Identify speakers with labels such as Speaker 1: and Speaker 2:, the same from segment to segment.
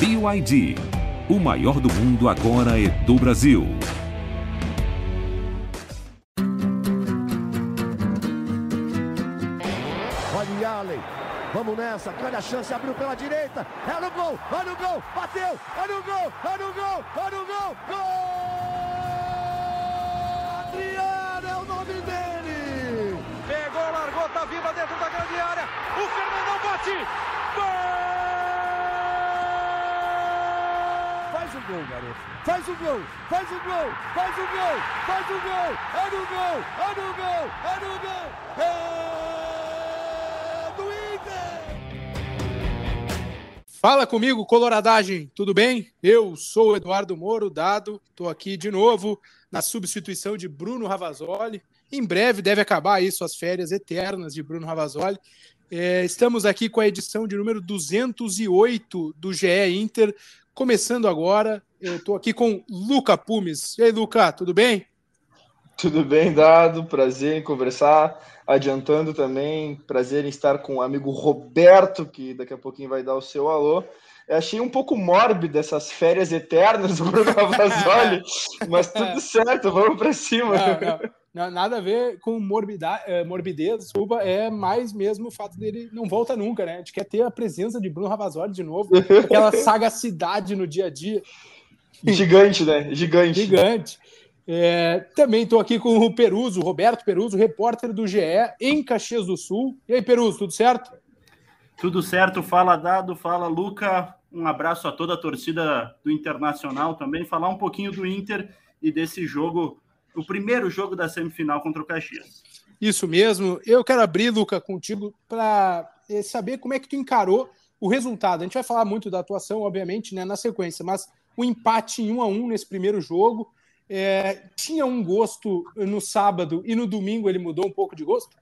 Speaker 1: BYD. O maior do mundo agora é do Brasil.
Speaker 2: Olha Allen. Vamos nessa, olha a chance, abriu pela direita, é no gol, olha o gol, bateu, olha o gol, olha o gol, olha o gol, gol! Adriano é o nome dele!
Speaker 3: Pegou, largou, tá viva dentro da grande área, o Fernandão bate, gol!
Speaker 2: Faz o gol, garoto, faz o gol, faz o gol, faz o gol, faz o gol, é no gol, é no gol, é no gol, é do Inter!
Speaker 4: Fala comigo, coloradagem, tudo bem? Eu sou o Eduardo Moro, dado, estou aqui de novo na substituição de Bruno Ravazoli. Em breve deve acabar isso, as férias eternas de Bruno Ravazoli. É, estamos aqui com a edição de número 208 do GE Inter, começando agora. Eu estou aqui com Luca Pumes. E aí, Luca, tudo bem?
Speaker 5: Tudo bem, Dado? Prazer em conversar. Adiantando também, prazer em estar com o amigo Roberto, que daqui a pouquinho vai dar o seu alô. Eu achei um pouco mórbido essas férias eternas do Bruno Ravazoli, mas tudo certo, vamos para cima.
Speaker 4: Não, não, nada a ver com morbidade, morbidez, desculpa, é mais mesmo o fato dele não volta nunca, né? A gente quer ter a presença de Bruno Ravazoli de novo, aquela sagacidade no dia a dia.
Speaker 5: Gigante, né? Gigante.
Speaker 4: Gigante. É, também estou aqui com o Peruso, Roberto Peruso, repórter do GE em Caxias do Sul. E aí, Peruso, tudo certo?
Speaker 6: Tudo certo, fala Dado, fala Luca. Um abraço a toda a torcida do Internacional também. Falar um pouquinho do Inter e desse jogo, o primeiro jogo da semifinal contra o Caxias.
Speaker 4: Isso mesmo. Eu quero abrir, Luca, contigo para saber como é que tu encarou o resultado. A gente vai falar muito da atuação, obviamente, né, na sequência, mas o empate em um a um nesse primeiro jogo é, tinha um gosto no sábado e no domingo ele mudou um pouco de gosto?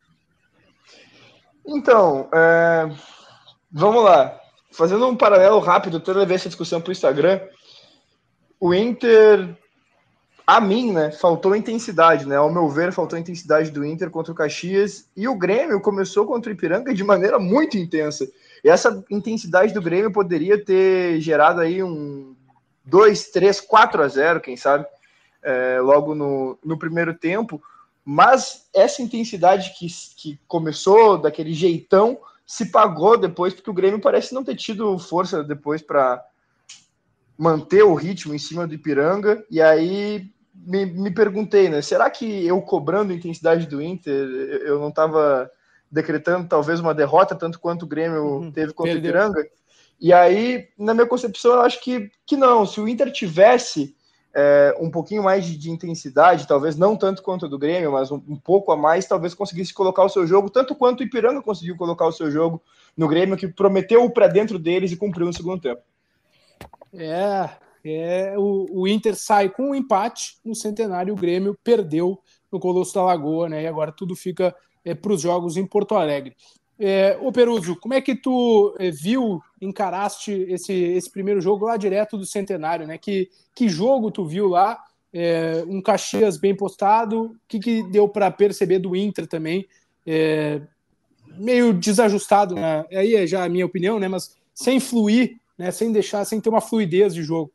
Speaker 5: Então, é, vamos lá. Fazendo um paralelo rápido, até levei essa discussão para o Instagram. O Inter, a mim, né, faltou intensidade, né? Ao meu ver, faltou intensidade do Inter contra o Caxias. E o Grêmio começou contra o Ipiranga de maneira muito intensa. E essa intensidade do Grêmio poderia ter gerado aí um 2, 3, 4 a 0, quem sabe, é, logo no, no primeiro tempo. Mas essa intensidade que, que começou daquele jeitão se pagou depois, porque o Grêmio parece não ter tido força depois para manter o ritmo em cima do Ipiranga. E aí me, me perguntei, né? Será que eu cobrando a intensidade do Inter, eu não estava decretando talvez uma derrota, tanto quanto o Grêmio uhum, teve contra perdeu. o Ipiranga? E aí, na minha concepção, eu acho que, que não. Se o Inter tivesse é, um pouquinho mais de, de, intensidade, talvez não tanto quanto o do Grêmio, mas um, um, pouco a mais, talvez conseguisse colocar o seu jogo, tanto quanto o Ipiranga conseguiu colocar o seu jogo no Grêmio, que prometeu para dentro deles e cumpriu no segundo tempo.
Speaker 4: É, é o, o Inter sai com um empate no centenário, o Grêmio perdeu no Colosso da Lagoa, né? E agora tudo fica é, para os jogos em Porto Alegre. É, ô Peruso, como é que tu é, viu, encaraste esse, esse primeiro jogo lá direto do Centenário, né? Que, que jogo tu viu lá? É, um Caxias bem postado, o que, que deu para perceber do Inter também? É, meio desajustado, né? Aí é já a minha opinião, né? Mas sem fluir, né? Sem deixar, sem ter uma fluidez de jogo.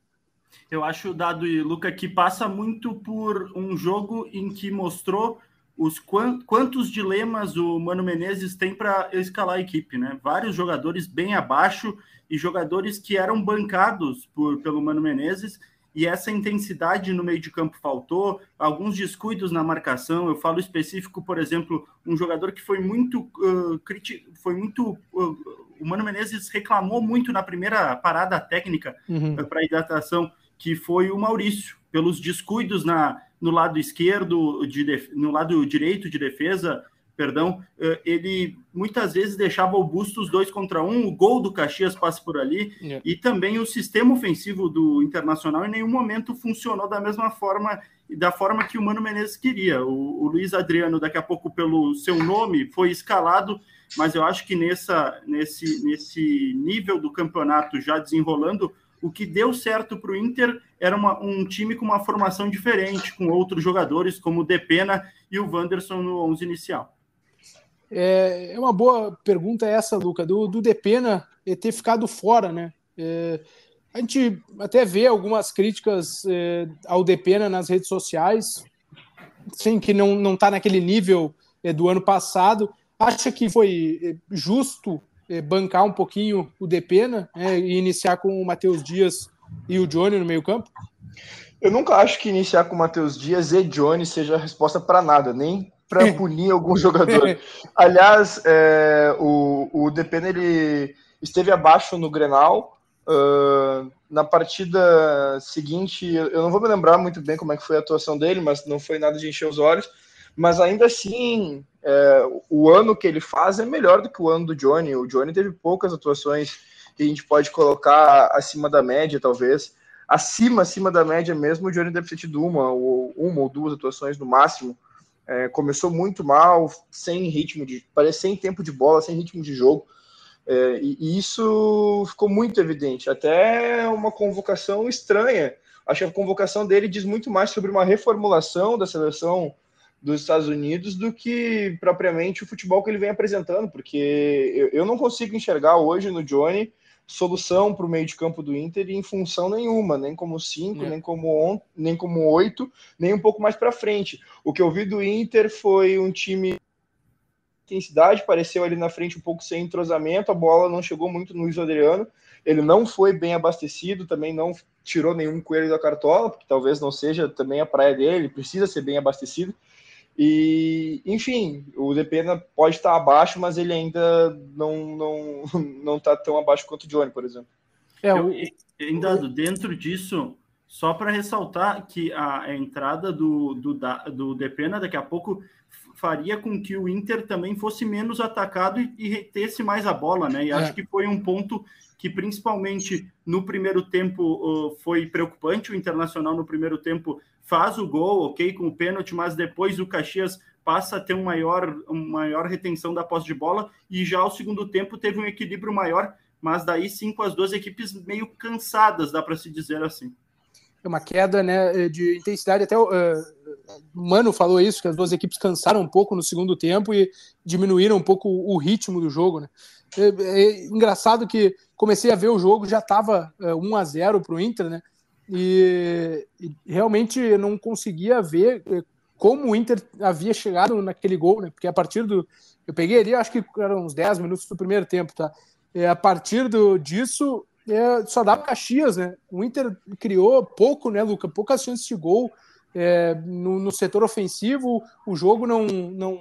Speaker 6: Eu acho, Dado e Luca, que passa muito por um jogo em que mostrou os quantos dilemas o Mano Menezes tem para escalar a equipe, né? Vários jogadores bem abaixo e jogadores que eram bancados por, pelo Mano Menezes e essa intensidade no meio de campo faltou, alguns descuidos na marcação. Eu falo específico, por exemplo, um jogador que foi muito uh, criti foi muito uh, o Mano Menezes reclamou muito na primeira parada técnica uhum. uh, para hidratação, que foi o Maurício, pelos descuidos na no lado esquerdo, de no lado direito de defesa, perdão, eh, ele muitas vezes deixava o Bustos dois contra um, o gol do Caxias passa por ali, yeah. e também o sistema ofensivo do Internacional em nenhum momento funcionou da mesma forma da forma que o Mano Menezes queria. O, o Luiz Adriano, daqui a pouco, pelo seu nome, foi escalado, mas eu acho que nessa, nesse, nesse nível do campeonato já desenrolando, o que deu certo para o Inter era uma, um time com uma formação diferente, com outros jogadores como o Depena e o Wanderson no 11 inicial.
Speaker 4: É, é uma boa pergunta essa, Luca, do, do Depena ter ficado fora, né? É, a gente até vê algumas críticas eh, ao Depena nas redes sociais, sim, que não está naquele nível eh, do ano passado. Acha que foi justo bancar um pouquinho o Depena né, e iniciar com o Matheus Dias e o Johnny no meio campo?
Speaker 5: Eu nunca acho que iniciar com o Matheus Dias e Johnny seja a resposta para nada, nem para punir algum jogador. Aliás, é, o, o Depena ele esteve abaixo no Grenal. Uh, na partida seguinte, eu não vou me lembrar muito bem como é que foi a atuação dele, mas não foi nada de encher os olhos. Mas ainda assim, é, o ano que ele faz é melhor do que o ano do Johnny. O Johnny teve poucas atuações que a gente pode colocar acima da média, talvez. Acima, acima da média mesmo, o Johnny deve ter tido uma ou, uma ou duas atuações no máximo. É, começou muito mal, sem ritmo de. parece sem tempo de bola, sem ritmo de jogo. É, e, e, isso ficou muito evidente. Até uma convocação estranha. Acho que a convocação dele diz muito mais sobre uma reformulação da seleção dos Estados Unidos do que propriamente o futebol que ele vem apresentando, porque eu, eu não consigo enxergar hoje no Johnny solução para o meio de campo do Inter em função nenhuma, nem como cinco, é. nem como on, nem como oito, nem um pouco mais para frente. O que eu vi do Inter foi um time intensidade, pareceu ali na frente um pouco sem entrosamento, a bola não chegou muito no Luiz Adriano, ele não foi bem abastecido, também não tirou nenhum coelho da cartola, porque talvez não seja também a praia dele, precisa ser bem abastecido. E, enfim, o Depena pode estar abaixo, mas ele ainda não não não está tão abaixo quanto o Johnny, por exemplo.
Speaker 6: É, o... ainda dentro disso, só para ressaltar que a, entrada do, do, do Depena daqui a pouco faria com que o Inter também fosse menos atacado e, e retesse mais a bola, né? E é. acho que foi um ponto que principalmente no primeiro tempo foi preocupante. O Internacional no primeiro tempo faz o gol, ok, com o pênalti, mas depois o Caxias passa a ter um maior, uma maior retenção da posse de bola e já o segundo tempo teve um equilíbrio maior, mas daí sim com as duas equipes meio cansadas, dá para se dizer assim.
Speaker 4: É uma queda né, de intensidade, até o uh, Mano falou isso, que as duas equipes cansaram um pouco no segundo tempo e diminuíram um pouco o ritmo do jogo, né? É, é engraçado que comecei a ver o jogo, já estava uh, 1 a 0 para o Inter, né? E, e, realmente não conseguia ver uh, como o Inter havia chegado naquele gol, né? Porque a partir do. Eu peguei ali, acho que eram uns 10 minutos do primeiro tempo, tá? E a partir do, disso, é, só dava Caxias, né? O Inter criou pouco, né, Luca? Poucas chances de gol é, no, no, setor ofensivo. O jogo não, não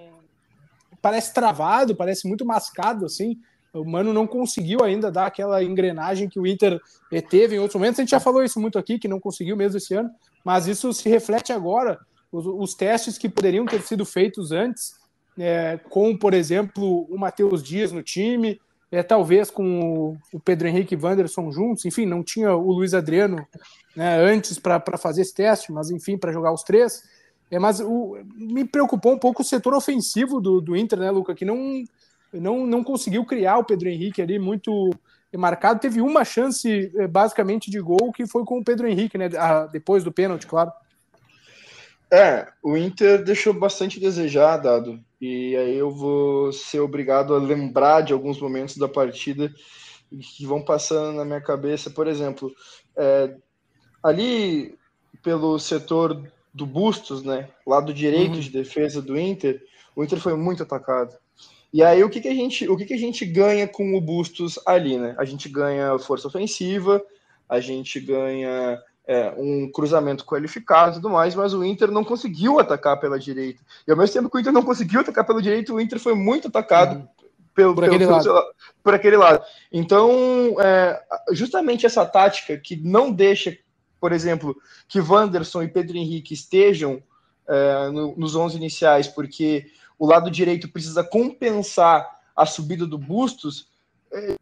Speaker 4: parece travado, parece muito mascado, assim. O Mano não conseguiu ainda dar aquela engrenagem que o Inter teve em outros momentos. A gente já falou isso muito aqui, que não conseguiu mesmo esse ano, mas isso se reflete agora. Os, os testes que poderiam ter sido feitos antes, é, com, por exemplo, o Matheus Dias no time, é, talvez com o, o Pedro Henrique e Wanderson juntos, enfim, não tinha o Luiz Adriano né, antes para fazer esse teste, mas enfim, para jogar os três. É, mas o, me preocupou um pouco o setor ofensivo do, do Inter, né, Luca, que não não, não conseguiu criar o Pedro Henrique ali muito marcado. Teve uma chance, eh, basicamente, de gol, que foi com o Pedro Henrique, né? Depois do pênalti, claro.
Speaker 5: É, o Inter deixou bastante desejar, dado. E aí eu vou ser obrigado a lembrar de alguns momentos da partida que vão passando na minha cabeça. Por exemplo, é, ali pelo setor do Bustos, né? Lado direito uhum. de defesa do Inter, o Inter foi muito atacado. E aí o que, que a gente o que, que a gente ganha com o Bustos ali, né? A gente ganha força ofensiva, a gente ganha é, um cruzamento qualificado e tudo mais, mas o Inter não conseguiu atacar pela direita. E ao mesmo tempo que o Inter não conseguiu atacar pela direita, o Inter foi muito atacado uhum. pelo, por, pelo, aquele pelo, lado. por aquele lado. Então, é, justamente essa tática que não deixa, por exemplo, que Wanderson e Pedro Henrique estejam é, no, nos 11 iniciais, porque o lado direito precisa compensar a subida do Bustos, é,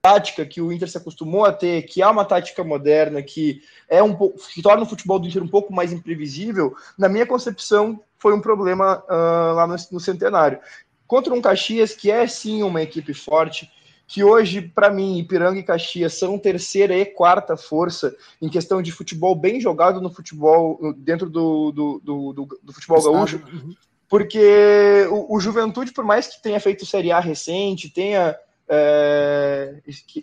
Speaker 5: tática que o Inter se acostumou a ter, que é uma tática moderna, que é um que torna o futebol do Inter um pouco mais imprevisível, na minha concepção foi um problema uh, lá no, no, Centenário. Contra um Caxias que é sim uma equipe forte, que hoje, para mim, Ipiranga e Caxias são terceira e quarta força em questão de futebol bem jogado no futebol, dentro do, do, do, do, do futebol gaúcho. Uhum porque o, o, Juventude, por mais que tenha feito Série A recente, tenha é,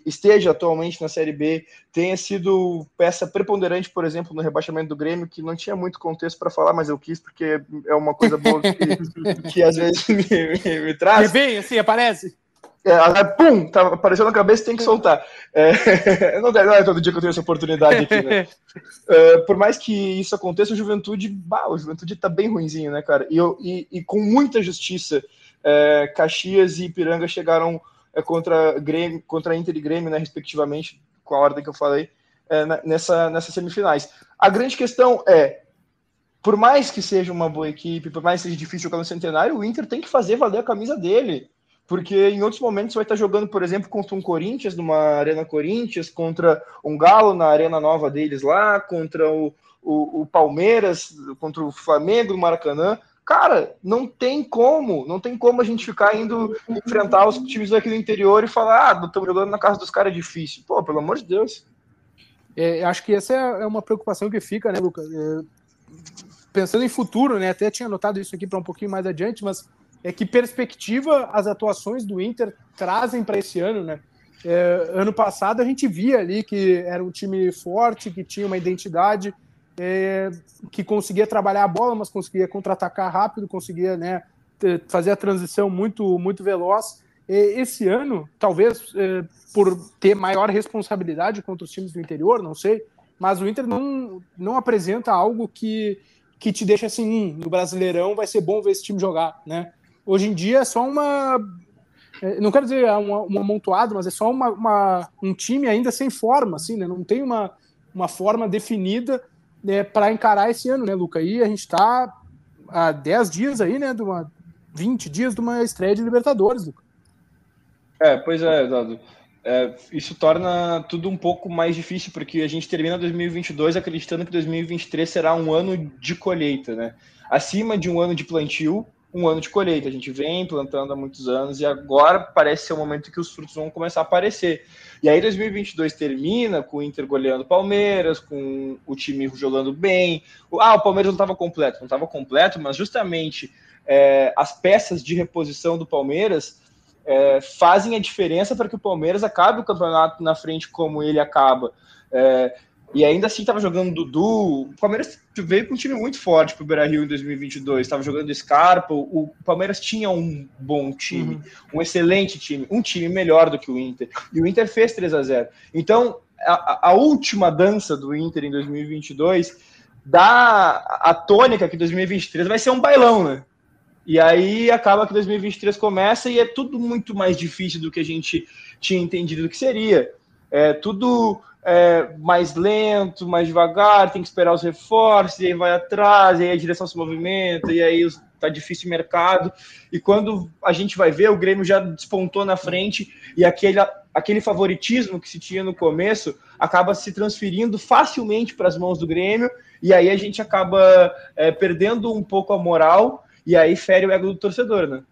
Speaker 5: esteja atualmente na Série B, tenha sido peça preponderante, por exemplo, no rebaixamento do Grêmio, que não tinha muito contexto para falar, mas eu quis porque é uma coisa boa que, que às vezes me, me, me traz.
Speaker 4: Que vem, assim, aparece.
Speaker 5: É, pum, tá aparecendo na cabeça tem que soltar. É, não, não, é todo dia que eu tenho essa oportunidade aqui, né? É, por mais que isso aconteça, o Juventude, bah, o Juventude tá bem ruinzinho, né, cara? E, eu, e, e com muita justiça, é, Caxias e Ipiranga chegaram é, contra, Grêmio, contra Inter e Grêmio, né, respectivamente, com a ordem que eu falei, é, nessa, nessas semifinais. A grande questão é, por mais que seja uma boa equipe, por mais que seja difícil jogar no Centenário, o Inter tem que fazer valer a camisa dele porque em outros momentos você vai estar jogando, por exemplo, contra um Corinthians, numa Arena Corinthians, contra um Galo na Arena Nova deles lá, contra o, o, o Palmeiras, contra o Flamengo no Maracanã. Cara, não tem como, não tem como a gente ficar indo enfrentar os times daqui do interior e falar, ah, estamos jogando na casa dos caras é difícil. Pô, pelo amor de Deus.
Speaker 4: É, acho que essa é, uma preocupação que fica, né, Lucas? É, pensando em futuro, né? Até tinha anotado isso aqui para um pouquinho mais adiante, mas é que perspectiva as atuações do Inter trazem para esse ano, né? É, ano passado a gente via ali que era um time forte, que tinha uma identidade, é, que conseguia trabalhar a bola, mas conseguia contra-atacar rápido, conseguia né, fazer a transição muito, muito veloz. E esse ano, talvez é, por ter maior responsabilidade contra os times do interior, não sei, mas o Inter não, não apresenta algo que, que te deixa assim, hum, no Brasileirão vai ser bom ver esse time jogar, né? Hoje em dia é só uma. É, não quero dizer um, um amontoado, mas é só uma, uma, um time ainda sem forma, assim, né? Não tem uma, uma forma definida né, para encarar esse ano, né, Luca? E a gente está há 10 dias aí, né? De uma, 20 dias de uma estreia de Libertadores, Luca.
Speaker 5: É, pois é, Dado. É, isso torna tudo um pouco mais difícil, porque a gente termina 2022 acreditando que 2023 será um ano de colheita, né? Acima de um ano de plantio, um ano de colheita. A gente vem plantando há muitos anos e agora parece ser o momento que os frutos vão começar a aparecer. E aí 2022 termina com o Inter goleando Palmeiras, com o time jogando bem. Ah, o Palmeiras não estava completo, não estava completo, mas justamente é, as peças de reposição do Palmeiras é, fazem a diferença para que o Palmeiras acabe o campeonato na frente como ele acaba. É, e ainda assim estava jogando Dudu. O Palmeiras veio com um time muito forte para o Beira Rio em 2022. Estava jogando Scarpa. O Palmeiras tinha um bom time, uhum. um excelente time, um time melhor do que o Inter. E o Inter fez 3 a 0 Então, a, a última dança do Inter em 2022 dá a tônica que 2023 vai ser um bailão, né? E aí acaba que 2023 começa e é tudo muito mais difícil do que a gente tinha entendido que seria. É tudo é, mais lento, mais devagar, tem que esperar os reforços, e aí vai atrás, e aí a direção se movimenta, e aí tá difícil o mercado. E quando a gente vai ver, o Grêmio já despontou na frente, e aquele, aquele favoritismo que se tinha no começo acaba se transferindo facilmente para as mãos do Grêmio, e aí a gente acaba é, perdendo um pouco a moral, e aí fere o ego do torcedor, né?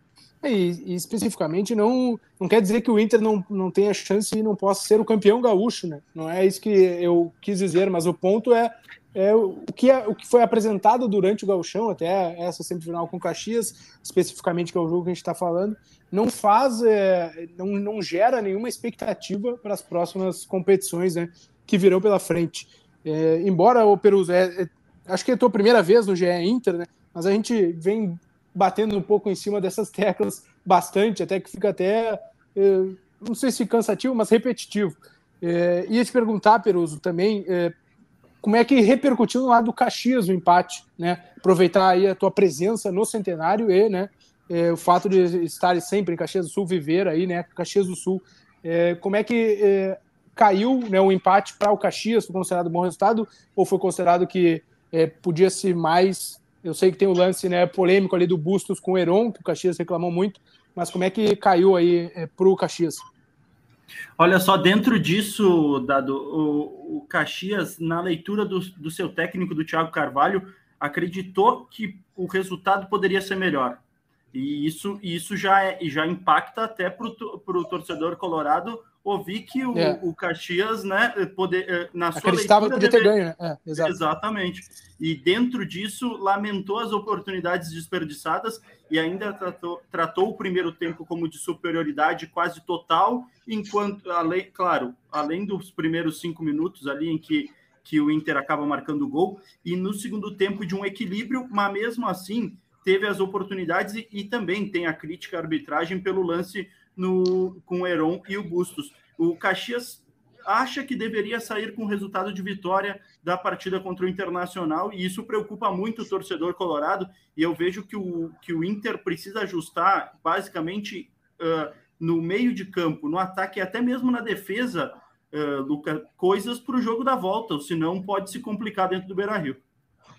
Speaker 4: E, e, especificamente não, não quer dizer que o Inter não, não tenha chance e não possa ser o campeão gaúcho, né? Não é isso que eu quis dizer, mas o ponto é, é o, que é, o que foi apresentado durante o gauchão, até essa semifinal com Caxias, especificamente que é o jogo que a gente está falando, não faz, é, não, não gera nenhuma expectativa para as próximas competições né, que virão pela frente. É, embora o Perus, é, é, acho que é a tua primeira vez no GE Inter, né? Mas a gente vem batendo um pouco em cima dessas teclas bastante, até que fica até, é, não sei se cansativo, mas repetitivo. É, ia te perguntar, Peruso, também, é, como é que repercutiu no lado do Caxias o empate, né? Aproveitar aí a tua presença no Centenário e, né, o fato de estar sempre em Caxias do Sul, viver aí, né, Caxias do Sul. Como é que caiu né, o empate para o Caxias? Foi considerado um bom resultado ou foi considerado que podia ser mais eu sei que tem o lance né, polêmico ali do Bustos com o Heron, que o Caxias reclamou muito, mas como é que caiu aí é, para o Caxias?
Speaker 6: Olha só, dentro disso, Dado, o, o Caxias, na leitura do, do seu técnico, do Thiago Carvalho, acreditou que o resultado poderia ser melhor. E isso, isso já, é, já impacta até para o torcedor colorado ouvi que o, é. o Caxias, né, poder, eh, na
Speaker 4: sua Acreditava que podia ter ganho, né? É,
Speaker 6: Exatamente. E dentro disso, lamentou as oportunidades desperdiçadas e ainda tratou, tratou o primeiro tempo como de superioridade quase total, enquanto, além, claro, além dos primeiros cinco minutos ali em que, que o Inter acaba marcando o gol, e no segundo tempo de um equilíbrio, mas mesmo assim teve as oportunidades e, e também tem a crítica à arbitragem pelo lance no, com o Heron e o Bustos. O Caxias acha que deveria sair com resultado de vitória da partida contra o Internacional e isso preocupa muito o torcedor colorado e eu vejo que o, que o Inter precisa ajustar basicamente uh, no meio de campo, no ataque e até mesmo na defesa, uh, Luca, coisas para o jogo da volta, senão pode se complicar dentro do Beira-Rio.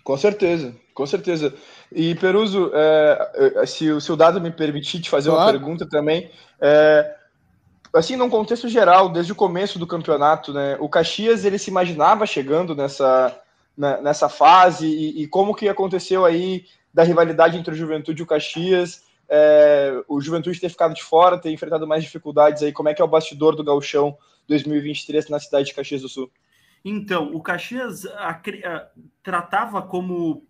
Speaker 5: Com certeza, com certeza. E Peruso, é, se, se o dado me permitir te fazer claro. uma pergunta também, é, assim, num contexto geral, desde o começo do campeonato, né, o Caxias ele se imaginava chegando nessa, na, nessa fase e, e, como que aconteceu aí da rivalidade entre o Juventude e o Caxias, é, o Juventude ter ficado de fora, ter enfrentado mais dificuldades aí, como é que é o bastidor do Gauchão 2023 na cidade de Caxias do Sul?
Speaker 6: Então, o Caxias a, a, tratava como,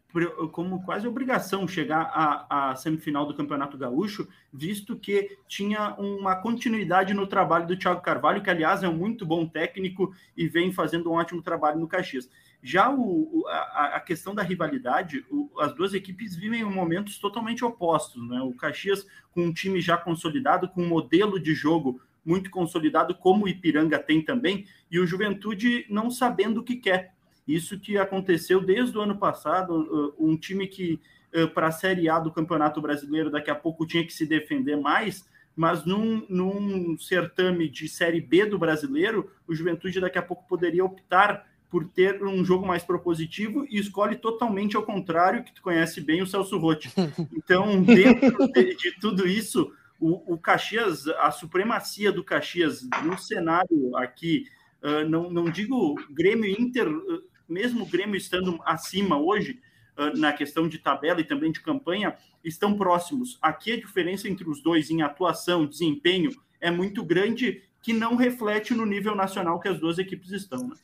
Speaker 6: como quase obrigação chegar à, semifinal do Campeonato Gaúcho, visto que tinha uma continuidade no trabalho do Thiago Carvalho, que, aliás, é um muito bom técnico e vem fazendo um ótimo trabalho no Caxias. Já o, a, a, questão da rivalidade, o, as duas equipes vivem momentos totalmente opostos. Né? O Caxias, com um time já consolidado, com um modelo de jogo muito consolidado, como o Ipiranga tem também, e o Juventude não sabendo o que quer. Isso que aconteceu desde o ano passado, uh, um time que uh, para a Série A do Campeonato Brasileiro daqui a pouco tinha que se defender mais, mas num, num certame de Série B do Brasileiro, o Juventude daqui a pouco poderia optar por ter um jogo mais propositivo e escolhe totalmente ao contrário, que tu conhece bem o Celso Rotti. Então, dentro de, de tudo isso, o, o Caxias, a supremacia do Caxias no cenário aqui, uh, não, não digo Grêmio Inter, uh, mesmo o Grêmio estando acima hoje, uh, na questão de tabela e também de campanha, estão próximos. Aqui a diferença entre os dois em atuação, desempenho, é muito grande, que não reflete no nível nacional que as duas equipes estão. Né?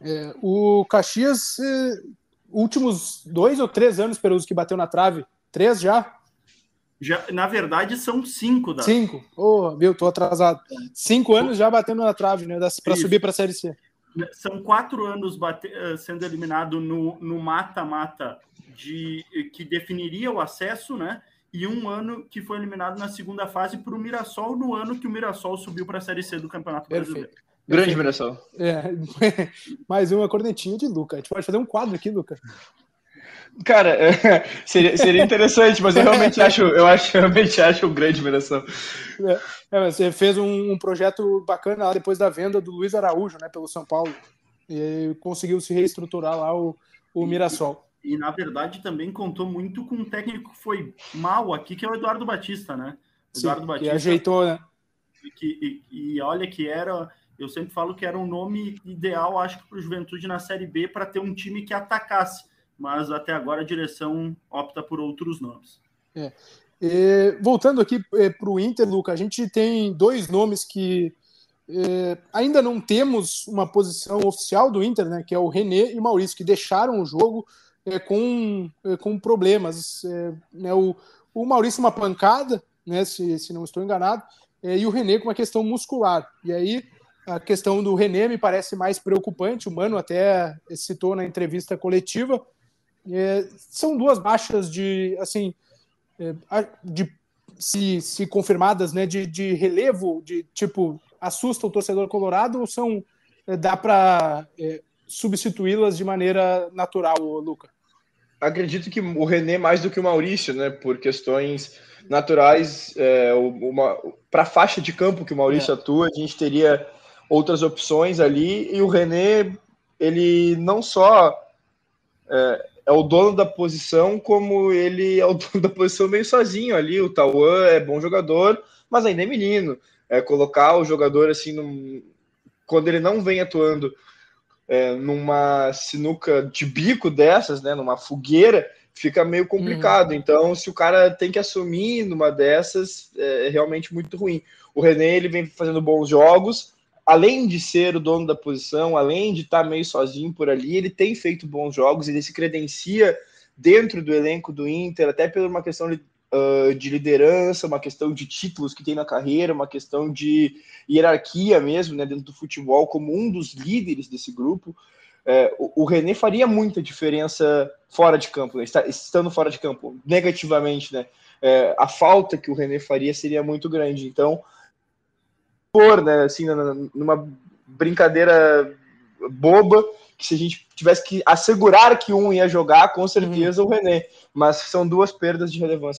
Speaker 4: É, o Caxias, eh, últimos dois ou três anos, Peruso, que bateu na trave, três já?
Speaker 6: Já, na verdade, são cinco.
Speaker 4: Da... Cinco. Oh, viu, tô atrasado. Cinco anos já batendo na trave, né? Para subir para a Série C.
Speaker 6: São quatro anos bate... Eh, sendo eliminado no mata-mata de que definiria o acesso, né? E um ano que foi eliminado na segunda fase para o Mirassol, no ano que o Mirassol subiu para a Série C do Campeonato
Speaker 5: Perfeito. Brasileiro. Grande Mirassol.
Speaker 4: É, mais uma cornetinha de Luca. A gente pode fazer um quadro aqui, Luca.
Speaker 5: Cara, seria, seria interessante, mas eu realmente acho, eu acho, realmente acho um grande admiração.
Speaker 4: É, é, você fez um, um, projeto bacana lá depois da venda do Luiz Araújo, né, pelo São Paulo, e conseguiu se reestruturar lá o, o Mirassol.
Speaker 6: E, e, na verdade também contou muito com um técnico que foi mal aqui, que é o Eduardo Batista, né?
Speaker 4: Eduardo Sim, Batista. Que ajeitou, né?
Speaker 6: Que, e, e olha que era eu sempre falo que era um nome ideal, acho que para o Juventude na Série B, para ter um time que atacasse mas até agora a direção opta por outros nomes.
Speaker 4: É. E, voltando aqui é, para o Inter, Luca, a gente tem dois nomes que é, ainda não temos uma posição oficial do Inter, né, que é o René e o Maurício, que deixaram o jogo é, com, é, com problemas. É, né, o, o Maurício uma pancada, né, se, se não estou enganado, é, e o René com uma questão muscular. E aí a questão do René me parece mais preocupante, o Mano até citou na entrevista coletiva, é, são duas baixas de, assim, é, de se, se confirmadas, né, de, de relevo, de tipo, assusta o torcedor colorado ou são, é, dá para é, substituí-las de maneira natural, Luca?
Speaker 5: Acredito que o René mais do que o Maurício, né, por questões naturais, é, para a faixa de campo que o Maurício é. atua, a gente teria outras opções ali, e o René, ele não só é, é o dono da posição, como ele é o dono da posição meio sozinho ali. O Tauan é bom jogador, mas ainda é menino. É, colocar o jogador assim, num, quando ele não vem atuando é, numa sinuca de bico dessas, né, numa fogueira, fica meio complicado. Uhum. Então, se o cara tem que assumir numa dessas, é realmente muito ruim. O René ele vem fazendo bons jogos, além de ser o dono da posição, além de estar meio sozinho por ali, ele tem feito bons jogos, ele se credencia dentro do elenco do Inter, até por uma questão de, uh, de liderança, uma questão de títulos que tem na carreira, uma questão de hierarquia mesmo, né, dentro do futebol, como um dos líderes desse grupo. É, o, o René faria muita diferença fora de campo, né, estando fora de campo, negativamente, né? É, a falta que o René faria seria muito grande. Então, né, assim, numa brincadeira boba, que se a gente tivesse que assegurar que um ia jogar, com certeza uhum. o René. Mas são duas perdas de relevância.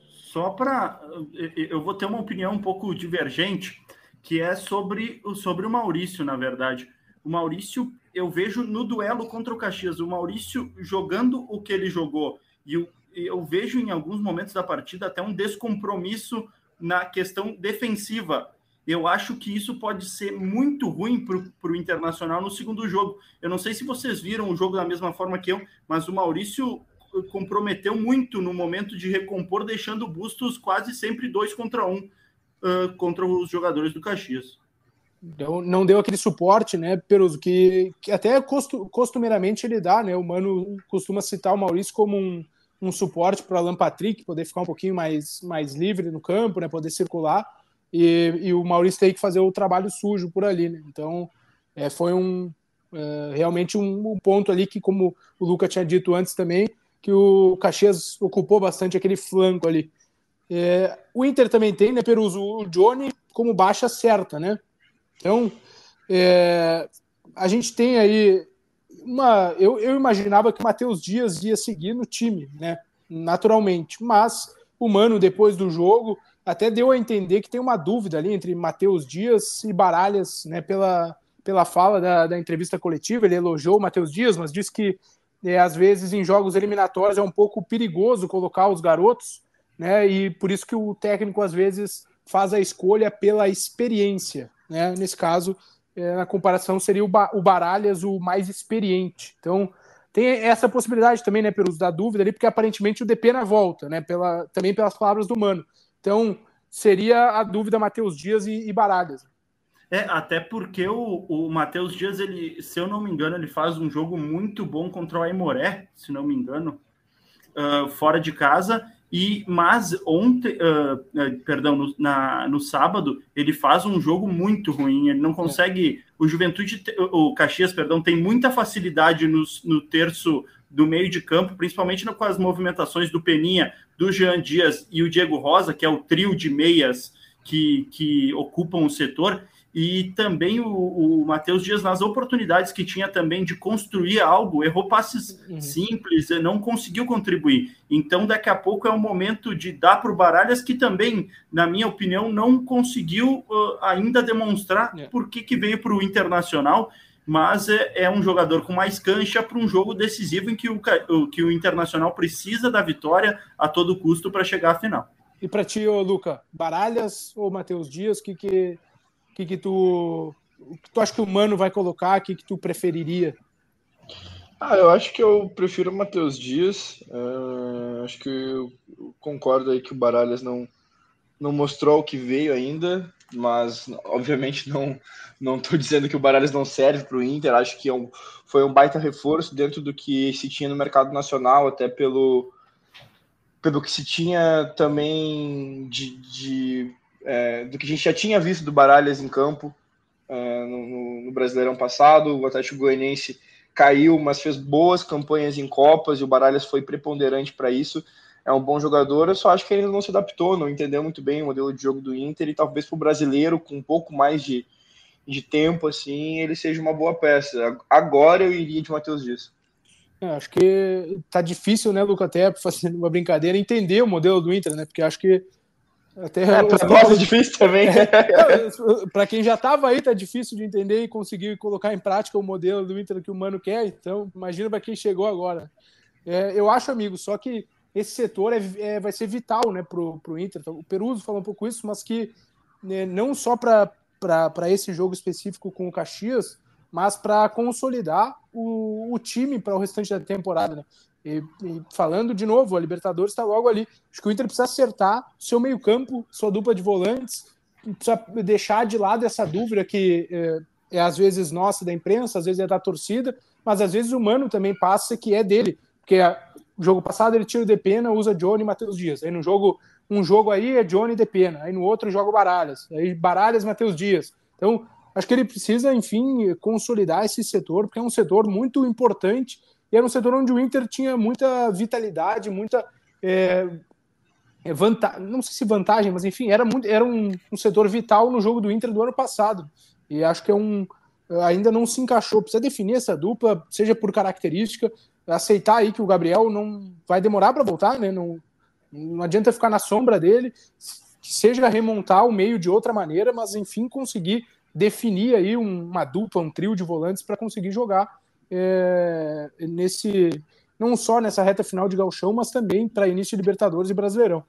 Speaker 6: só para. Eu vou ter uma opinião um pouco divergente, que é sobre, sobre o Maurício, na verdade. O Maurício, eu vejo no duelo contra o Caxias, o Maurício jogando o que ele jogou. E eu, eu vejo em alguns momentos da partida até um descompromisso na questão defensiva. Eu acho que isso pode ser muito ruim para o Internacional no segundo jogo. Eu não sei se vocês viram o jogo da mesma forma que eu, mas o Maurício comprometeu muito no momento de recompor, deixando bustos quase sempre dois contra um uh, contra os jogadores do Caxias.
Speaker 4: Então, não deu aquele suporte, né, Peruso, que, que até costumeiramente ele dá, né? O Mano costuma citar o Maurício como um, um suporte para o Alan Patrick poder ficar um pouquinho mais, mais livre no campo, né? Poder circular. E, e o Maurício tem que fazer o trabalho sujo por ali, né? Então, é, foi um, realmente um, um, ponto ali que, como o Luca tinha dito antes também, que o Caxias ocupou bastante aquele flanco ali. É, o Inter também tem, né, Peruso, o Johnny como baixa certa, né? Então, é, a gente tem aí uma. Eu, eu imaginava que o Matheus Dias ia seguir no time, né? Naturalmente, mas o Mano, depois do jogo, até deu a entender que tem uma dúvida ali entre Matheus Dias e Baralhas, né? Pela, pela fala da, da entrevista coletiva, ele elogiou o Matheus Dias, mas disse que é, às vezes em jogos eliminatórios é um pouco perigoso colocar os garotos, né? E por isso que o técnico às vezes faz a escolha pela experiência, né? Nesse caso, é, na comparação seria o, ba o Baralhas o mais experiente. Então tem essa possibilidade também, né? Pelos da dúvida ali, porque aparentemente o DP na volta, né? Pela, também pelas palavras do Mano. Então seria a dúvida Matheus Dias e, e Baralhas.
Speaker 6: É, até porque o, o Matheus Dias, ele, se eu não me engano, ele faz um jogo muito bom contra o Aimoré, se não me engano, uh, fora de casa. E mas ontem, uh, perdão, no, na, no sábado ele faz um jogo muito ruim. Ele não consegue. O Juventude, o Caxias, perdão, tem muita facilidade no, no terço do meio de campo, principalmente com as movimentações do Peninha, do Jean Dias e o Diego Rosa, que é o trio de meias que, que ocupam o setor e também o, o Matheus Dias, nas oportunidades que tinha também de construir algo, errou passes uhum. simples, não conseguiu contribuir. Então, daqui a pouco é o momento de dar para o Baralhas, que também, na minha opinião, não conseguiu uh, ainda demonstrar é. por que, que veio para o Internacional, mas é, é, um jogador com mais cancha para um jogo decisivo em que o, que o Internacional precisa da vitória a todo custo para chegar à final.
Speaker 4: E para ti, ô, Luca, Baralhas ou Matheus Dias, que que o que, que tu. O que tu acha que o Mano vai colocar? O que, que tu preferiria?
Speaker 5: Ah, eu acho que eu prefiro o Matheus Dias. Uh, acho que eu concordo aí que o Baralhas não, não mostrou o que veio ainda, mas obviamente não não estou dizendo que o Baralhas não serve para o Inter. Acho que é um, foi um baita reforço dentro do que se tinha no mercado nacional, até pelo pelo que se tinha também de, de é, do que a gente já tinha visto do Baralhas em campo é, no, no, Brasileirão passado. O Atlético Goianiense caiu, mas fez boas campanhas em Copas e o Baralhas foi preponderante para isso. É um bom jogador, eu só acho que ele não se adaptou, não entendeu muito bem o modelo de jogo do Inter e talvez para o brasileiro, com um pouco mais de, de tempo, assim, ele seja uma boa peça. Agora eu iria de Matheus Dias.
Speaker 4: É, acho que tá difícil, né, Luca, até fazendo uma brincadeira, entender o modelo do Inter, né? Porque acho que
Speaker 5: Até é, para nós é difícil também. É,
Speaker 4: para quem já estava aí, tá difícil de entender e conseguir colocar em prática o modelo do Inter que o Mano quer. Então, imagina para quem chegou agora. É, eu acho, amigo, só que esse setor é, é vai ser vital né, para o Inter. O Peruso falou um pouco isso, mas que né, não só para esse jogo específico com o Caxias, mas para consolidar o, o time para o restante da temporada. Né? E, e, falando de novo, a Libertadores está logo ali. Acho que o Inter precisa acertar seu meio-campo, sua dupla de volantes, precisa deixar de lado essa dúvida que é, é, às vezes nossa da imprensa, às vezes é da torcida, mas às vezes o Mano também passa que é dele. Porque no jogo passado ele tira o Depena, usa Johnny e Matheus Dias. Aí no jogo, um jogo aí é Johnny e Depena, aí no outro joga Baralhas, aí Baralhas Matheus Dias. Então, acho que ele precisa, enfim, consolidar esse setor, porque é um setor muito importante e era um setor onde o Inter tinha muita vitalidade, muita. É, é vantagem, não sei se vantagem, mas enfim, era, muito, era um, um, setor vital no jogo do Inter do ano passado. E acho que é um. Ainda não se encaixou. Precisa definir essa dupla, seja por característica, aceitar aí que o Gabriel não vai demorar para voltar, né? Não, não adianta ficar na sombra dele, seja remontar o meio de outra maneira, mas enfim, conseguir definir aí uma dupla, um trio de volantes para conseguir jogar é, nesse não só nessa reta final de Galchão, mas também para início de Libertadores e Brasileirão.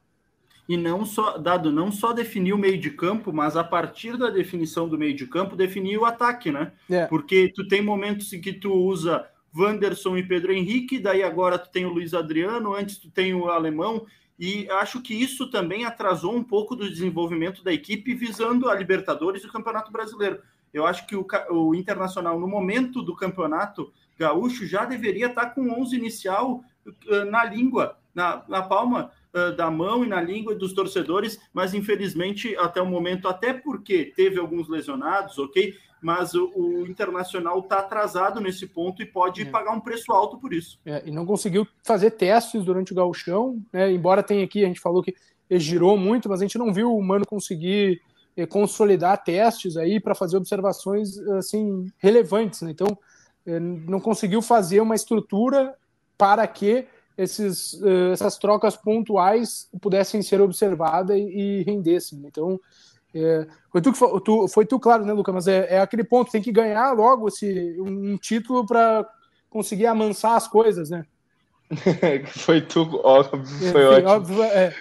Speaker 6: E não só, dado não só definir o meio de campo, mas a partir da definição do meio de campo, definir o ataque, né? É. Porque tu tem momentos em que tu usa Wanderson e Pedro Henrique, daí agora tu tem o Luiz Adriano, antes tu tem o Alemão, e acho que isso também atrasou um pouco do desenvolvimento da equipe visando a Libertadores e o Campeonato Brasileiro. Eu acho que o, o Internacional, no momento do campeonato gaúcho, já deveria estar com 11 inicial uh, na língua, na, na palma uh, da mão e na língua dos torcedores, mas infelizmente até o momento, até porque teve alguns lesionados, ok? Mas o, o Internacional está atrasado nesse ponto e pode é. pagar um preço alto por isso.
Speaker 4: É, e não conseguiu fazer testes durante o gauchão, né? embora tenha aqui, a gente falou que girou muito, mas a gente não viu o Mano conseguir consolidar testes aí para fazer observações assim relevantes, né? Então eh, não conseguiu fazer uma estrutura para que esses, eh, essas trocas pontuais pudessem ser observadas e rendessem. Né? Então é, foi, tu, que, tu, foi tu, claro, né, Luca? Mas é, é, aquele ponto, tem que ganhar logo esse, um título para conseguir amansar as coisas, né?
Speaker 5: foi tu, óbvio, foi Enfim, ótimo. Óbvio, é.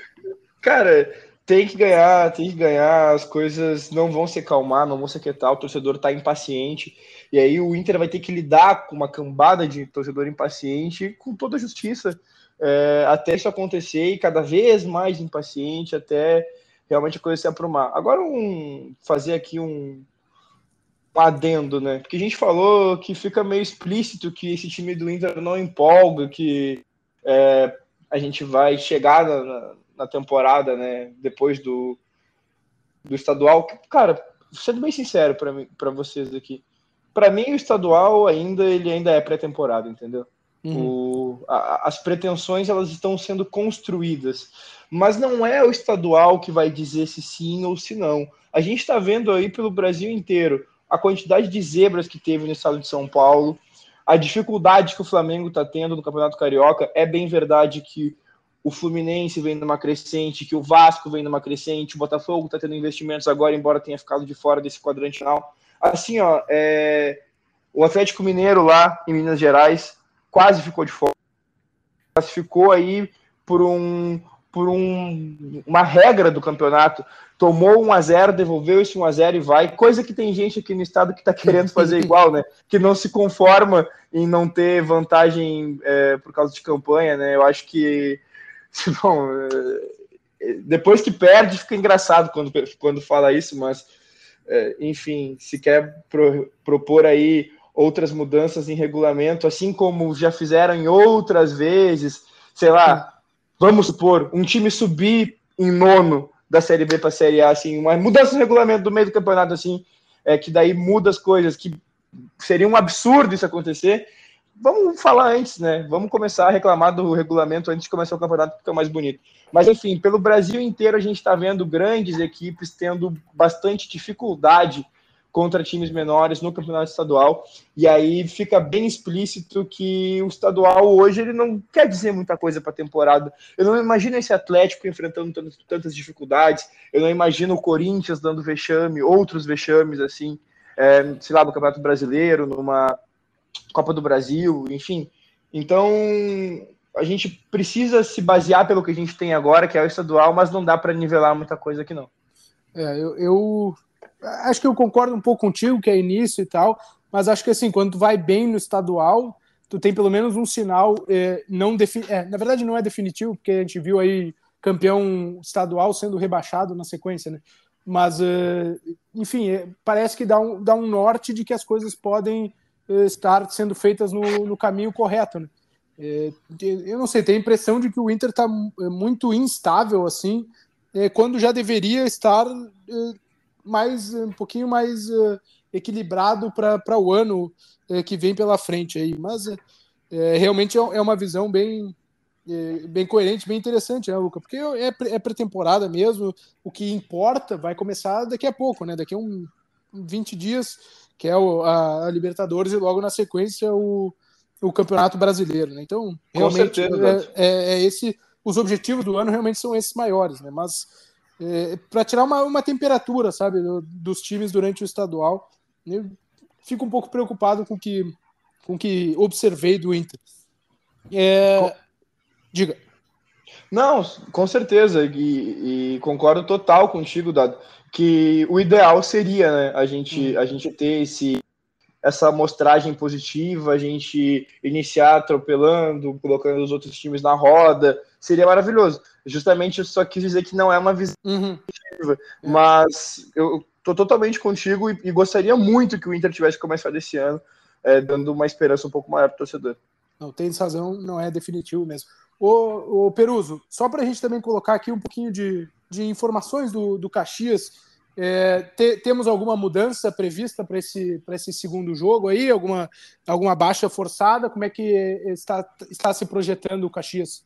Speaker 5: Cara, tem que ganhar, tem que ganhar, as coisas não vão se calmar, não vão se aquietar, o torcedor está impaciente, e aí o Inter vai ter que lidar com uma cambada de torcedor impaciente com toda a justiça, é, até isso acontecer e cada vez mais impaciente, até realmente a coisa se aprumar. Agora, um, fazer aqui um, um adendo, né? Porque a gente falou que fica meio explícito que esse time do Inter não empolga, que é, a gente vai chegar na, na temporada, né? Depois do, do estadual. Cara, sendo bem sincero para vocês aqui, para mim o estadual ainda ele ainda é pré-temporada, entendeu? Uhum. O, a, as pretensões elas estão sendo construídas, mas não é o estadual que vai dizer se sim ou se não. A gente está vendo aí pelo Brasil inteiro a quantidade de zebras que teve no estado de São Paulo, a dificuldade que o Flamengo está tendo no Campeonato Carioca. É bem verdade que o Fluminense vem numa crescente, que o Vasco vem numa crescente, o Botafogo está tendo investimentos agora, embora tenha ficado de fora desse quadrante final. Assim, ó, é... o Atlético Mineiro lá em Minas Gerais quase ficou de fora. Classificou aí por um por um, uma regra do campeonato. Tomou 1 a 0 devolveu esse 1 a 0 e vai. Coisa que tem gente aqui no estado que está querendo fazer igual, né? Que não se conforma em não ter vantagem é, por causa de campanha, né? Eu acho que Bom, é, depois que perde, fica engraçado quando, quando fala isso, mas é, enfim, se quer pro, propor aí outras mudanças em regulamento, assim como já fizeram em outras vezes, sei lá, vamos supor, um time subir em nono da Série B para a Série A, assim, uma mudança no regulamento do meio do campeonato, assim, é, que daí muda as coisas, que seria um absurdo isso acontecer, vamos falar antes, né? Vamos começar a reclamar do regulamento antes de começar o campeonato, porque é mais bonito. Mas, enfim, pelo Brasil inteiro a gente está vendo grandes equipes tendo bastante dificuldade contra times menores no campeonato estadual. E aí fica bem explícito que o estadual hoje ele não quer dizer muita coisa para a temporada. Eu não imagino esse Atlético enfrentando tantas, tantas dificuldades. Eu não imagino o Corinthians dando vexame, outros vexames assim, é, sei lá, no Campeonato Brasileiro, numa Copa do Brasil, enfim. Então a gente precisa se basear pelo que a gente tem agora, que é o estadual, mas não dá para nivelar muita coisa aqui não.
Speaker 4: É, eu, eu acho que eu concordo um pouco contigo, que é início e tal, mas acho que assim, quando tu vai bem no estadual, tu tem pelo menos um sinal é, não defini é, na verdade não é definitivo, porque a gente viu aí campeão estadual sendo rebaixado na sequência, né? Mas, uh, enfim, é, parece que dá um, dá um norte de que as coisas podem estar sendo feitas no, no caminho correto, né? É, eu não sei, tenho a impressão de que o Inter está muito instável, assim, quando já deveria estar mais um pouquinho mais equilibrado para o ano que vem pela frente aí. Mas uh, realmente é, é uma visão bem bem coerente, bem interessante, né, Luca? Porque é, é pré-temporada mesmo, o que importa vai começar daqui a pouco, né? Daqui a um 20 dias, que é o, a, a Libertadores, e logo na sequência o, o Campeonato Brasileiro, né? Então, realmente é, é, é, esse. Os objetivos do ano realmente são esses maiores, né? Mas é, para tirar uma, uma temperatura, sabe, do, dos times durante o estadual. Eu fico um pouco preocupado com que, o com que observei do Inter. É... Diga.
Speaker 5: Não, com certeza, e, e, concordo total contigo, Dado, que o ideal seria né, a, gente, a gente ter esse, essa amostragem positiva, a gente iniciar atropelando, colocando os outros times na roda, seria maravilhoso. Justamente eu só quis dizer que não é uma visão uhum. positiva, mas eu tô totalmente contigo e, e, gostaria muito que o Inter tivesse começado esse ano, é, dando uma esperança um pouco maior para o torcedor.
Speaker 4: Não, tem razão, não é definitivo mesmo. O, o Peruso, só para a gente também colocar aqui um pouquinho de, de informações do, do Caxias, é, te, temos alguma mudança prevista para esse, esse segundo jogo aí? Alguma, alguma baixa forçada? Como é que está, está se projetando o Caxias?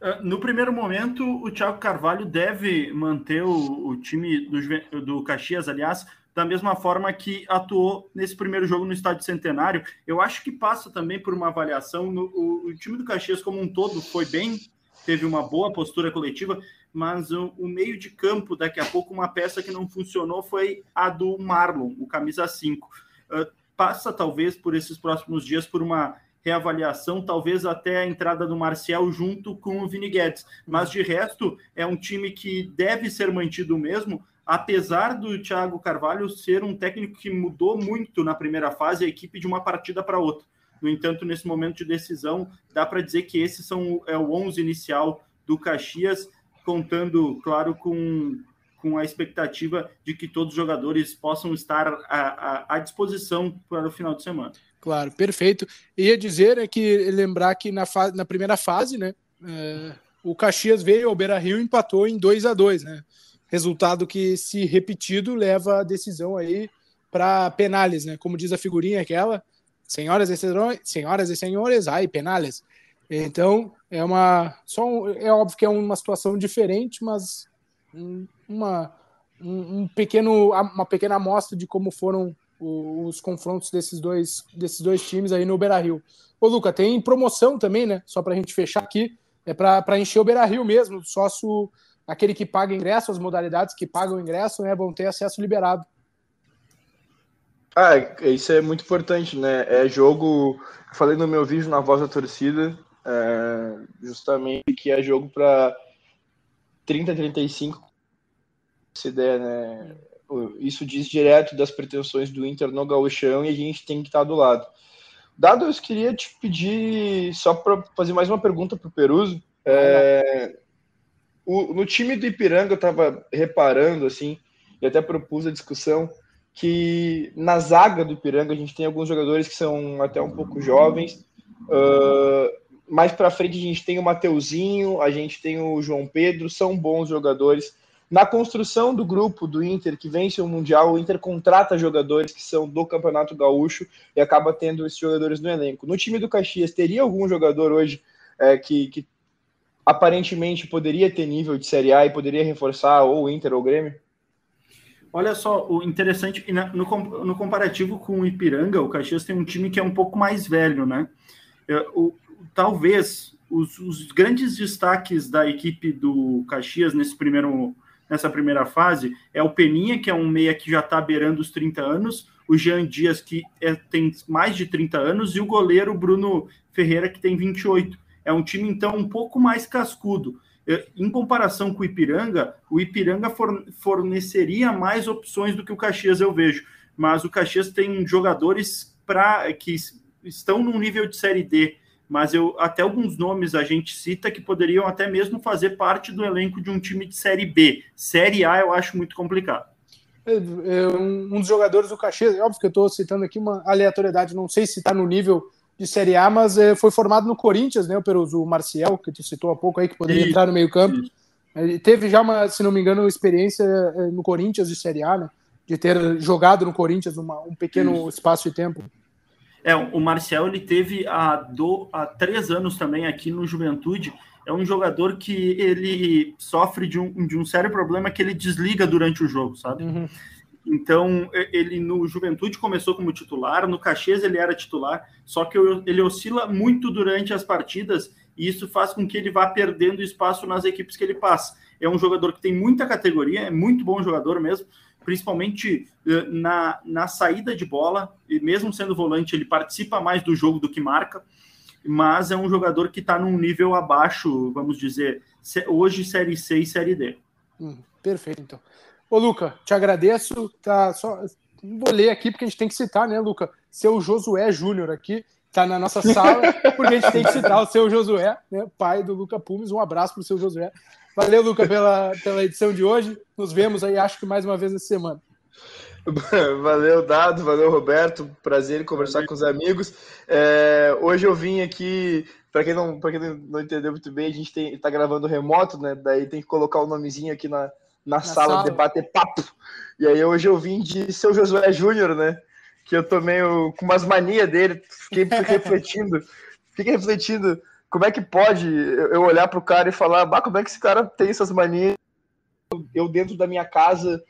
Speaker 6: É, no primeiro momento, o Thiago Carvalho deve manter o, o time do, do Caxias, aliás, da mesma forma que atuou nesse primeiro jogo no Estádio Centenário. Eu acho que passa também por uma avaliação. No, o, o time do Caxias, como um todo, foi bem, teve uma boa postura coletiva mas o, o, meio de campo, daqui a pouco, uma peça que não funcionou foi a do Marlon, o camisa 5. Uh, ah, passa, talvez, por esses próximos dias, por uma reavaliação, talvez até a entrada do Marcial junto com o Vini Guedes. Mas, de resto, é um time que deve ser mantido mesmo, apesar do Thiago Carvalho ser um técnico que mudou muito na primeira fase a equipe de uma partida para outra. No entanto, nesse momento de decisão, dá para dizer que esses são é o 11 inicial do Caxias contando, claro, com, com a expectativa de que todos os jogadores possam estar à, à, à disposição para o final de semana.
Speaker 4: Claro, perfeito. Ia dizer é que lembrar que na, fase, na primeira fase, né, é, o Caxias veio ao Beira Rio e empatou em 2 a 2 né? Resultado que, se repetido, leva a decisão aí para penales, né? Como diz a figurinha aquela, senhoras e senhores, senhoras e senhores, ai, penales. Então, é uma. Só um, é óbvio que é uma situação diferente, mas uma, um, um pequeno, uma pequena amostra de como foram os, os confrontos desses dois, desses dois times aí no Beira Rio. Ô, Luca, tem promoção também, né? Só para a gente fechar aqui. É para encher o Beira Rio mesmo. Sócio, aquele que paga ingresso, as modalidades que pagam ingresso, né? Vão ter acesso liberado.
Speaker 5: Ah, isso é muito importante, né? É jogo. Falei no meu vídeo na voz da torcida é, justamente que é jogo para 30, 35, se der, né? Isso diz direto das pretensões do Inter no gauchão e a gente tem que estar do lado. Dado, eu queria te pedir, só para fazer mais uma pergunta para o Peruso. É, o, no time do Ipiranga, eu estava reparando, assim, e até propus a discussão, que na zaga do Ipiranga a gente tem alguns jogadores que são até um pouco jovens, uh, mais para frente a gente tem o Mateuzinho, a gente tem o João Pedro, são bons jogadores. Na construção do grupo do Inter, que vence o Mundial, o Inter contrata jogadores que são do Campeonato Gaúcho e acaba tendo esses jogadores no elenco. No time do Caxias, teria algum jogador hoje é, que, que aparentemente poderia ter nível de Série A e poderia reforçar ou o Inter ou o Grêmio?
Speaker 6: Olha só, o interessante, no, no comparativo com o Ipiranga, o Caxias tem um time que é um pouco mais velho, né? É, o, talvez os, os, grandes destaques da equipe do Caxias nesse primeiro, nessa primeira fase é o Peninha, que é um meia que já está beirando os 30 anos, o Jean Dias, que é, tem mais de 30 anos, e o goleiro Bruno Ferreira, que tem 28. É um time, então, um pouco mais cascudo. É, em comparação com o Ipiranga, o Ipiranga forneceria mais opções do que o Caxias, eu vejo. Mas o Caxias tem jogadores pra, que estão num nível de Série D, mas eu até alguns nomes a gente cita que poderiam até mesmo fazer parte do elenco de um time de Série B. Série A eu acho muito complicado.
Speaker 4: É, é um dos jogadores do Caxias, óbvio que eu estou citando aqui uma aleatoriedade, não sei se está no nível de Série A, mas é, foi formado no Corinthians, né? O Marcial, que tu citou há pouco aí, que poderia isso, entrar no meio-campo. Ele teve já uma, se não me engano, experiência é, no Corinthians de Série A, né? De ter jogado no Corinthians uma, um pequeno isso. espaço de tempo.
Speaker 6: É, o Marcial ele teve há, do, há três anos também aqui no Juventude. É um jogador que ele sofre de um, de um sério problema que ele desliga durante o jogo, sabe? Uhum. Então, ele no Juventude começou como titular, no Caxias ele era titular, só que ele oscila muito durante as partidas e isso faz com que ele vá perdendo espaço nas equipes que ele passa. É um jogador que tem muita categoria, é muito bom jogador mesmo, principalmente eh, na, na saída de bola, e mesmo sendo volante, ele participa mais do jogo do que marca, mas é um jogador que está num nível abaixo, vamos dizer, hoje Série C e Série D.
Speaker 4: Hum, perfeito, então. Ô, Luca, te agradeço. Tá, só, vou ler aqui, porque a gente tem que citar, né, Luca? Seu Josué Júnior aqui, tá na nossa sala, porque a gente tem que citar o seu Josué, né, pai do Luca Pumes. Um abraço para o seu Josué. Valeu, Luca, pela, pela edição de hoje. Nos vemos aí, acho que mais uma vez essa semana.
Speaker 5: Valeu, Dado, valeu, Roberto. Prazer em conversar valeu. com os amigos. É, hoje eu vim aqui, para quem, não, quem não entendeu muito bem, a gente está gravando remoto, né? Daí tem que colocar o nomezinho aqui na, na, na sala, sala, de bater papo. E aí hoje eu vim de seu Josué Júnior, né? Que eu tô meio com umas manias dele, fiquei refletindo, fiquei refletindo como é que pode eu olhar pro cara e falar, bah, como é que esse cara tem essas manias? Eu dentro da minha casa,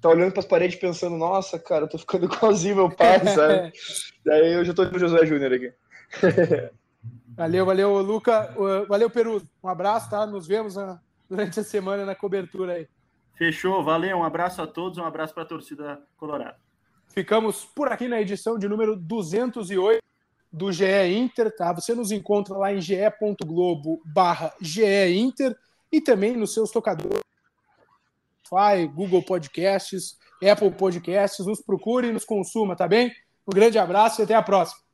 Speaker 5: tá olhando para as paredes pensando, nossa, cara, eu tô ficando igualzinho meu pai, sabe? Daí eu já tô com o Josué Júnior aqui.
Speaker 4: valeu, valeu, Luca. Valeu, Peru. Um abraço, tá? Nos vemos durante a semana na cobertura aí.
Speaker 6: Fechou, valeu, um abraço a todos, um abraço para a torcida colorada.
Speaker 4: Ficamos por aqui na edição de número 208 do GE Inter, tá? Você nos encontra lá em ge.globo barra Inter e também nos seus tocadores Spotify, Google Podcasts, Apple Podcasts, nos procure e nos consuma, tá bem? Um grande abraço e até a próxima.